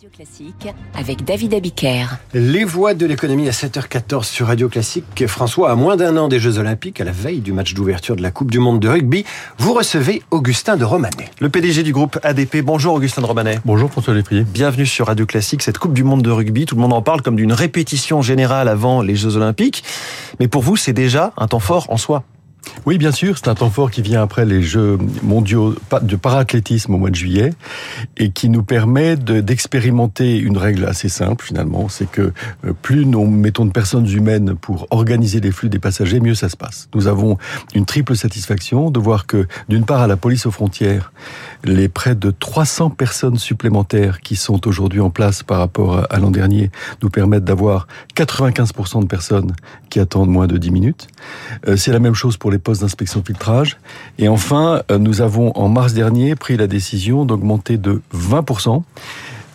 Radio Classique avec David Abiker. Les voix de l'économie à 7h14 sur Radio Classique. François, à moins d'un an des Jeux Olympiques, à la veille du match d'ouverture de la Coupe du Monde de rugby, vous recevez Augustin de Romanet. Le PDG du groupe ADP. Bonjour Augustin de Romanet. Bonjour François Létrier. Bienvenue sur Radio Classique. Cette Coupe du Monde de rugby, tout le monde en parle comme d'une répétition générale avant les Jeux Olympiques. Mais pour vous, c'est déjà un temps fort en soi. Oui, bien sûr, c'est un temps fort qui vient après les Jeux mondiaux de paraathlétisme au mois de juillet et qui nous permet d'expérimenter une règle assez simple finalement, c'est que euh, plus nous mettons de personnes humaines pour organiser les flux des passagers, mieux ça se passe. Nous avons une triple satisfaction de voir que d'une part à la police aux frontières, les près de 300 personnes supplémentaires qui sont aujourd'hui en place par rapport à l'an dernier nous permettent d'avoir 95% de personnes qui attendent moins de 10 minutes. Euh, c'est la même chose pour les postes d'inspection filtrage. Et enfin, euh, nous avons en mars dernier pris la décision d'augmenter de 20%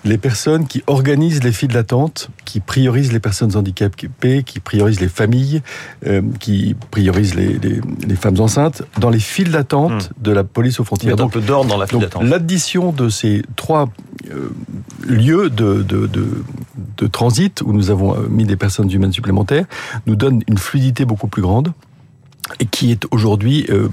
les personnes qui organisent les files d'attente, qui priorisent les personnes handicapées, qui priorisent les familles, euh, qui priorisent les, les, femmes enceintes dans les files d'attente hmm. de la police aux frontières. donc, un peu d'ordre dans la file d'attente. L'addition de ces trois euh, lieux de, de, de, de transit où nous avons mis des personnes humaines supplémentaires nous donne une fluidité beaucoup plus grande et qui est aujourd'hui euh,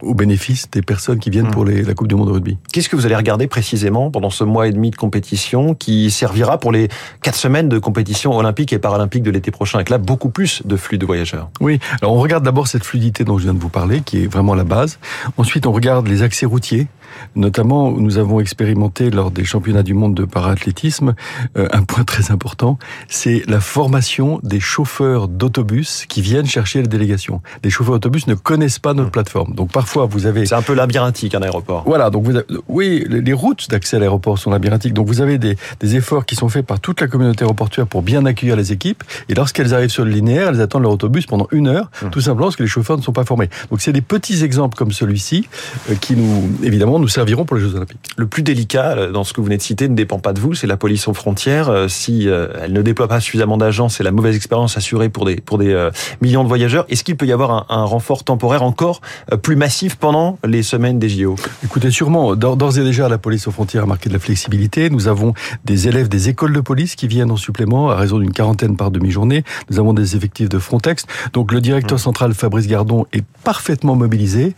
au bénéfice des personnes qui viennent hmm. pour les, la Coupe du Monde de rugby. Qu'est-ce que vous allez regarder précisément pendant ce mois et demi de compétition qui servira pour les quatre semaines de compétition olympique et paralympique de l'été prochain, avec là beaucoup plus de flux de voyageurs Oui, alors on regarde d'abord cette fluidité dont je viens de vous parler, qui est vraiment la base. Ensuite, on regarde les accès routiers, notamment nous avons expérimenté lors des championnats du monde de paraathlétisme euh, un point très important, c'est la formation des chauffeurs d'autobus qui viennent chercher les délégations. Les chauffeurs d'autobus ne connaissent pas notre mmh. plateforme. Donc parfois vous avez C'est un peu labyrinthique un aéroport. Voilà, donc vous oui, les routes d'accès à l'aéroport sont labyrinthiques. Donc vous avez des, des efforts qui sont faits par toute la communauté aéroportuaire pour bien accueillir les équipes et lorsqu'elles arrivent sur le linéaire, elles attendent leur autobus pendant une heure, mmh. tout simplement parce que les chauffeurs ne sont pas formés. Donc c'est des petits exemples comme celui-ci euh, qui nous évidemment nous serviront pour les Jeux Olympiques. Le plus délicat euh, dans ce que vous venez de citer ne dépend pas de vous, c'est la police aux frontières. Euh, si elle ne déploie pas suffisamment d'agents, c'est la mauvaise expérience assurée pour des pour des millions de voyageurs. Est-ce qu'il peut y avoir un, un renfort temporaire encore plus massif pendant les semaines des JO Écoutez, sûrement. D'ores et déjà, la police aux frontières a marqué de la flexibilité. Nous avons des élèves des écoles de police qui viennent en supplément à raison d'une quarantaine par demi-journée. Nous avons des effectifs de Frontex. Donc le directeur mmh. central Fabrice Gardon est parfaitement mobilisé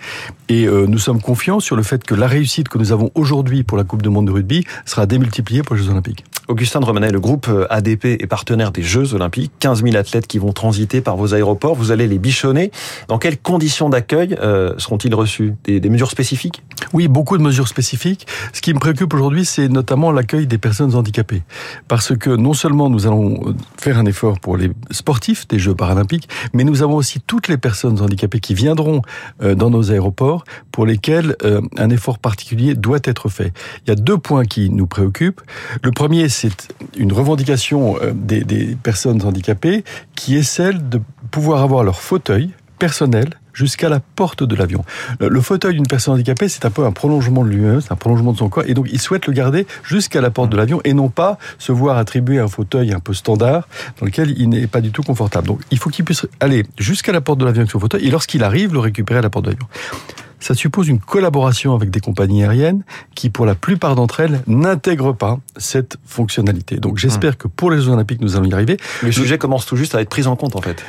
et nous sommes confiants sur le fait que la réussite que nous avons aujourd'hui pour la Coupe du Monde de rugby sera démultipliée pour les Jeux Olympiques. Augustin de Romanet, le groupe euh, ADP est partenaire des Jeux Olympiques. 15 000 athlètes qui vont transiter par vos aéroports. Vous allez les bichonner. Dans quelles conditions d'accueil euh, seront-ils reçus? Des, mesures spécifiques? Oui, beaucoup de mesures spécifiques. Ce qui me préoccupe aujourd'hui, c'est notamment l'accueil des personnes handicapées. Parce que non seulement nous allons euh, faire un effort pour les sportifs des Jeux paralympiques, mais nous avons aussi toutes les personnes handicapées qui viendront dans nos aéroports pour lesquelles un effort particulier doit être fait. Il y a deux points qui nous préoccupent. Le premier, c'est une revendication euh, des, personnes handicapées qui est celle de pouvoir avoir leur fauteuil personnel jusqu'à la porte de l'avion. Le fauteuil d'une personne handicapée, c'est un peu un prolongement de lui-même, c'est un prolongement de son corps, et donc il souhaite le garder jusqu'à la porte de l'avion et non pas se voir attribuer un fauteuil un peu standard dans lequel il n'est pas du tout confortable. Donc il faut qu'il puisse aller jusqu'à la porte de l'avion avec son fauteuil et lorsqu'il arrive, le récupérer à la porte de l'avion ça suppose une collaboration avec des compagnies aériennes qui, pour la plupart d'entre elles, n'intègrent pas cette fonctionnalité. Donc j'espère hum. que pour les Jeux Olympiques, nous allons y arriver. Le sujet commence tout juste à être pris en compte, en fait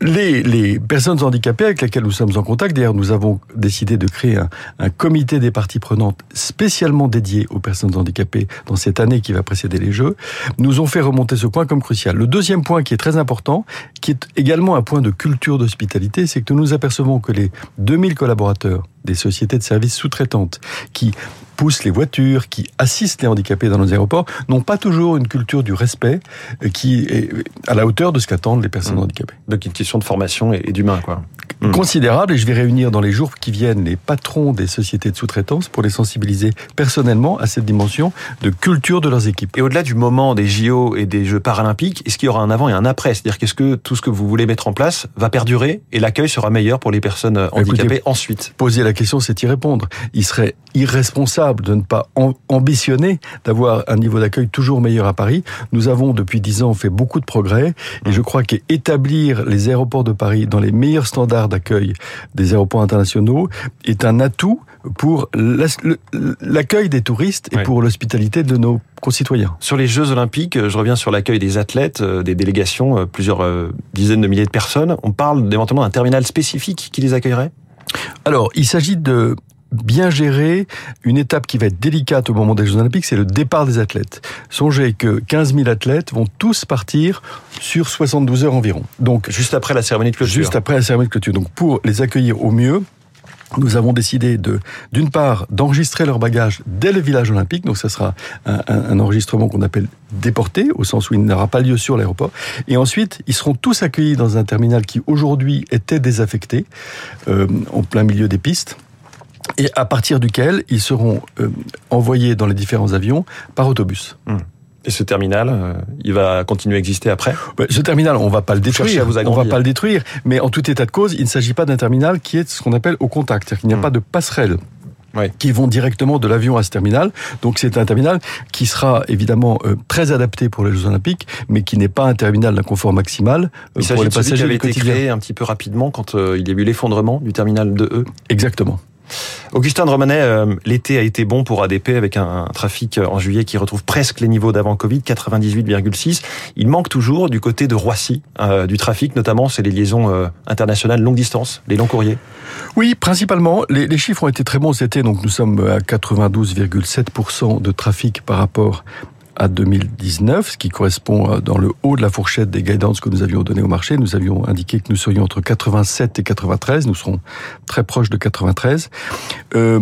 les, personnes handicapées avec lesquelles nous sommes en contact, d'ailleurs nous avons décidé de créer un, un, comité des parties prenantes spécialement dédié aux personnes handicapées dans cette année qui va précéder les Jeux, nous ont fait remonter ce point comme crucial. Le deuxième point qui est très important, qui est également un point de culture d'hospitalité, c'est que nous nous apercevons que les 2000 collaborateurs des sociétés de services sous-traitantes qui poussent les voitures, qui assistent les handicapés dans nos aéroports, n'ont pas toujours une culture du respect euh, qui est à la hauteur de ce qu'attendent les personnes mmh. handicapées. Donc une question de formation et d'humain, quoi. Mmh. Considérable, et je vais réunir dans les jours qui viennent les patrons des sociétés de sous-traitance pour les sensibiliser personnellement à cette dimension de culture de leurs équipes. Et au-delà du moment des JO et des Jeux paralympiques, est-ce qu'il y aura un avant et un après? C'est-à-dire qu'est-ce que tout ce que vous voulez mettre en place va perdurer et l'accueil sera meilleur pour les personnes handicapées Écoutez, ensuite? Poser la question, c'est y répondre. Il serait irresponsable de ne pas ambitionner d'avoir un niveau d'accueil toujours meilleur à Paris. Nous avons depuis dix ans fait beaucoup de progrès et je crois qu'établir les aéroports de Paris dans les meilleurs standards d'accueil des aéroports internationaux est un atout pour l'accueil des touristes et pour l'hospitalité de nos concitoyens. Sur les Jeux Olympiques, je reviens sur l'accueil des athlètes, des délégations, plusieurs dizaines de milliers de personnes. On parle d'éventuellement d'un terminal spécifique qui les accueillerait? Alors, il s'agit de bien gérer une étape qui va être délicate au moment des Jeux Olympiques, c'est le départ des athlètes. Songez que 15 000 athlètes vont tous partir sur 72 heures environ. Donc juste après la cérémonie de clôture. Juste après la cérémonie de clôture. Donc pour les accueillir au mieux, nous avons décidé d'une part, d'enregistrer leurs bagages dès le village olympique. Donc, ça sera un, enregistrement qu'on appelle déporté, au sens où il n'aura pas lieu sur l'aéroport. Et ensuite, ils seront tous accueillis dans un terminal qui aujourd'hui était désaffecté, euh, en plein milieu des pistes et à partir duquel ils seront euh, envoyés dans les différents avions par autobus. Hmm. Et ce terminal, euh, il va continuer à exister après Ce terminal, on va pas le détruire. Vous on va pas le détruire. Mais en tout état de cause, il ne s'agit pas d'un terminal qui est ce qu'on appelle au contact. C'est-à-dire qu'il n'y a hmm. pas de passerelle. qui vont directement de l'avion à ce terminal. Donc c'est un terminal qui sera évidemment euh, très adapté pour les Jeux Olympiques, mais qui n'est pas un terminal d'un confort maximal il pour les passagers. qui avait été créé un petit peu rapidement quand il y a eu l'effondrement du terminal de E. Exactement. Augustin de Romanet, euh, l'été a été bon pour ADP avec un, trafic euh, en juillet qui retrouve presque les niveaux d'avant Covid, 98,6. Il manque toujours du côté de Roissy euh, du trafic, notamment c'est les liaisons internationales longue distance, les longs courriers. Oui, principalement. Les, chiffres ont été très bons cet été, donc nous sommes à 92,7% de trafic par rapport à 2019, ce qui correspond euh, dans le haut de la fourchette des guidance que nous avions donné au marché. Nous avions indiqué que nous serions entre 87 et 93. Nous serons très proches de 93. Euh,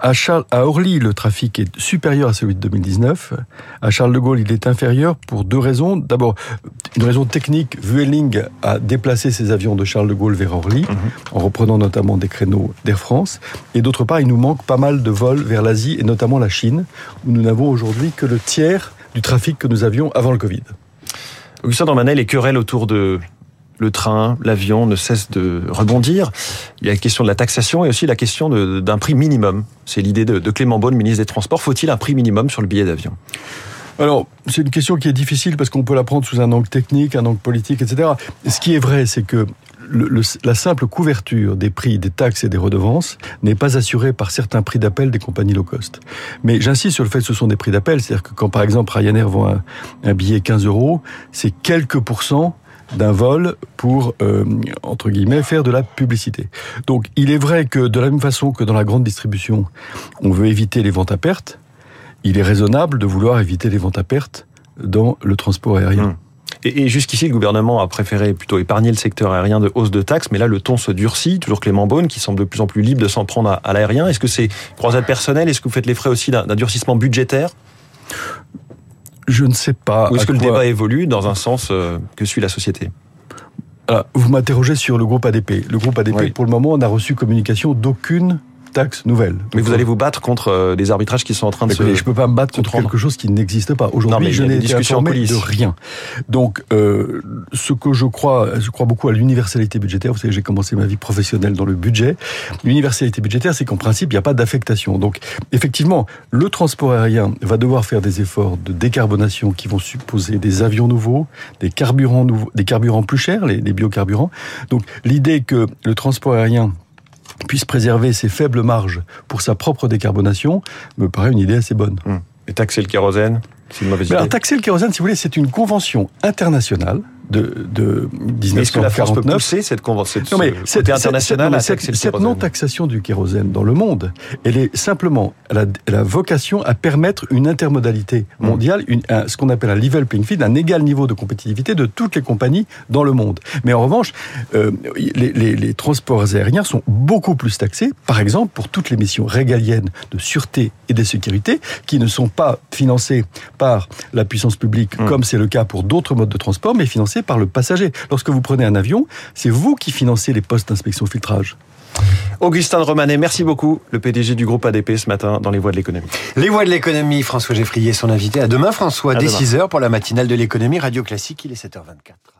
à, Charles, à Orly, le trafic est supérieur à celui de 2019. À Charles de Gaulle, il est inférieur pour deux raisons. D'abord, une raison technique. Vueling a déplacé ses avions de Charles de Gaulle vers Orly, mhm. en reprenant notamment des créneaux d'Air France. Et d'autre part, il nous manque pas mal de vols vers l'Asie et notamment la Chine, où nous n'avons aujourd'hui que le tiers du trafic que nous avions avant le Covid. Augustin Dormanel, les querelles autour de le train, l'avion ne cessent de rebondir. Il y a la question de la taxation et aussi la question d'un prix minimum. C'est l'idée de, de Clément Beaune, ministre des Transports. Faut-il un prix minimum sur le billet d'avion? Alors, c'est une question qui est difficile parce qu'on peut la prendre sous un angle technique, un angle politique, etc. Ce qui est vrai, c'est que le, la simple couverture des prix des taxes et des redevances n'est pas assurée par certains prix d'appel des compagnies low cost. Mais j'insiste sur le fait que ce sont des prix d'appel, c'est-à-dire que quand par exemple Ryanair vend un, un billet 15 euros, c'est quelques pourcents d'un vol pour, euh, entre guillemets, faire de la publicité. Donc il est vrai que de la même façon que dans la grande distribution, on veut éviter les ventes à perte, il est raisonnable de vouloir éviter les ventes à perte dans le transport aérien. Mmh. Et, jusqu'ici, le gouvernement a préféré plutôt épargner le secteur aérien de hausse de taxes, mais là, le ton se durcit. Toujours Clément Beaune, qui semble de plus en plus libre de s'en prendre à, l'aérien. Est-ce que c'est croisade personnelle? Est-ce que vous faites les frais aussi d'un durcissement budgétaire? Je ne sais pas. Ou est-ce que le débat évolue dans un sens euh, que suit la société? Alors, vous m'interrogez sur le groupe ADP. Le groupe ADP, pour le moment, n'a reçu communication d'aucune taxe nouvelle. Mais vous allez vous battre contre euh, des arbitrages qui sont en train de se. Je peux pas me battre contre quelque chose qui n'existe pas. Aujourd'hui, je n'ai été informé de rien. Donc, euh, ce que je crois, je crois beaucoup à l'universalité budgétaire. Vous savez, j'ai commencé ma vie professionnelle dans le budget. L'universalité budgétaire, c'est qu'en principe, il n'y a pas d'affectation. Donc, effectivement, le transport aérien va devoir faire des efforts de décarbonation qui vont supposer des avions nouveaux, des carburants nouveaux, des carburants plus chers, les, les biocarburants. Donc, l'idée que le transport aérien puisse préserver ses faibles marges pour sa propre décarbonation me paraît une idée assez bonne. Hum. Et taxer le kérosène, c'est une mauvaise idée. Alors, taxer le kérosène, si vous voulez, c'est une convention internationale de, de 1949. Est-ce que la France peut pousser cette convention non, mais cette, internationale cette, cette non-taxation du kérosène dans le monde, elle est simplement, elle a, la vocation à permettre une intermodalité mmh. mondiale, une, ce qu'on appelle un level playing field, un égal niveau de compétitivité de toutes les compagnies dans le monde. Mais en revanche, euh, les, les, les, transports aériens sont beaucoup plus taxés, par exemple pour toutes les missions régaliennes de sûreté et de sécurité, qui ne sont pas financées par la puissance publique, mmh. comme c'est le cas pour d'autres modes de transport, mais financées par le passager. Lorsque vous prenez un avion, c'est vous qui financez les postes d'inspection filtrage. Augustin Romanet, merci beaucoup, le PDG du groupe ADP ce matin dans les voies de l'économie. Les voies de l'économie, François Geffrier, son invité. À demain François, dès 6h pour la matinale de l'économie, Radio Classique, il est 7h24.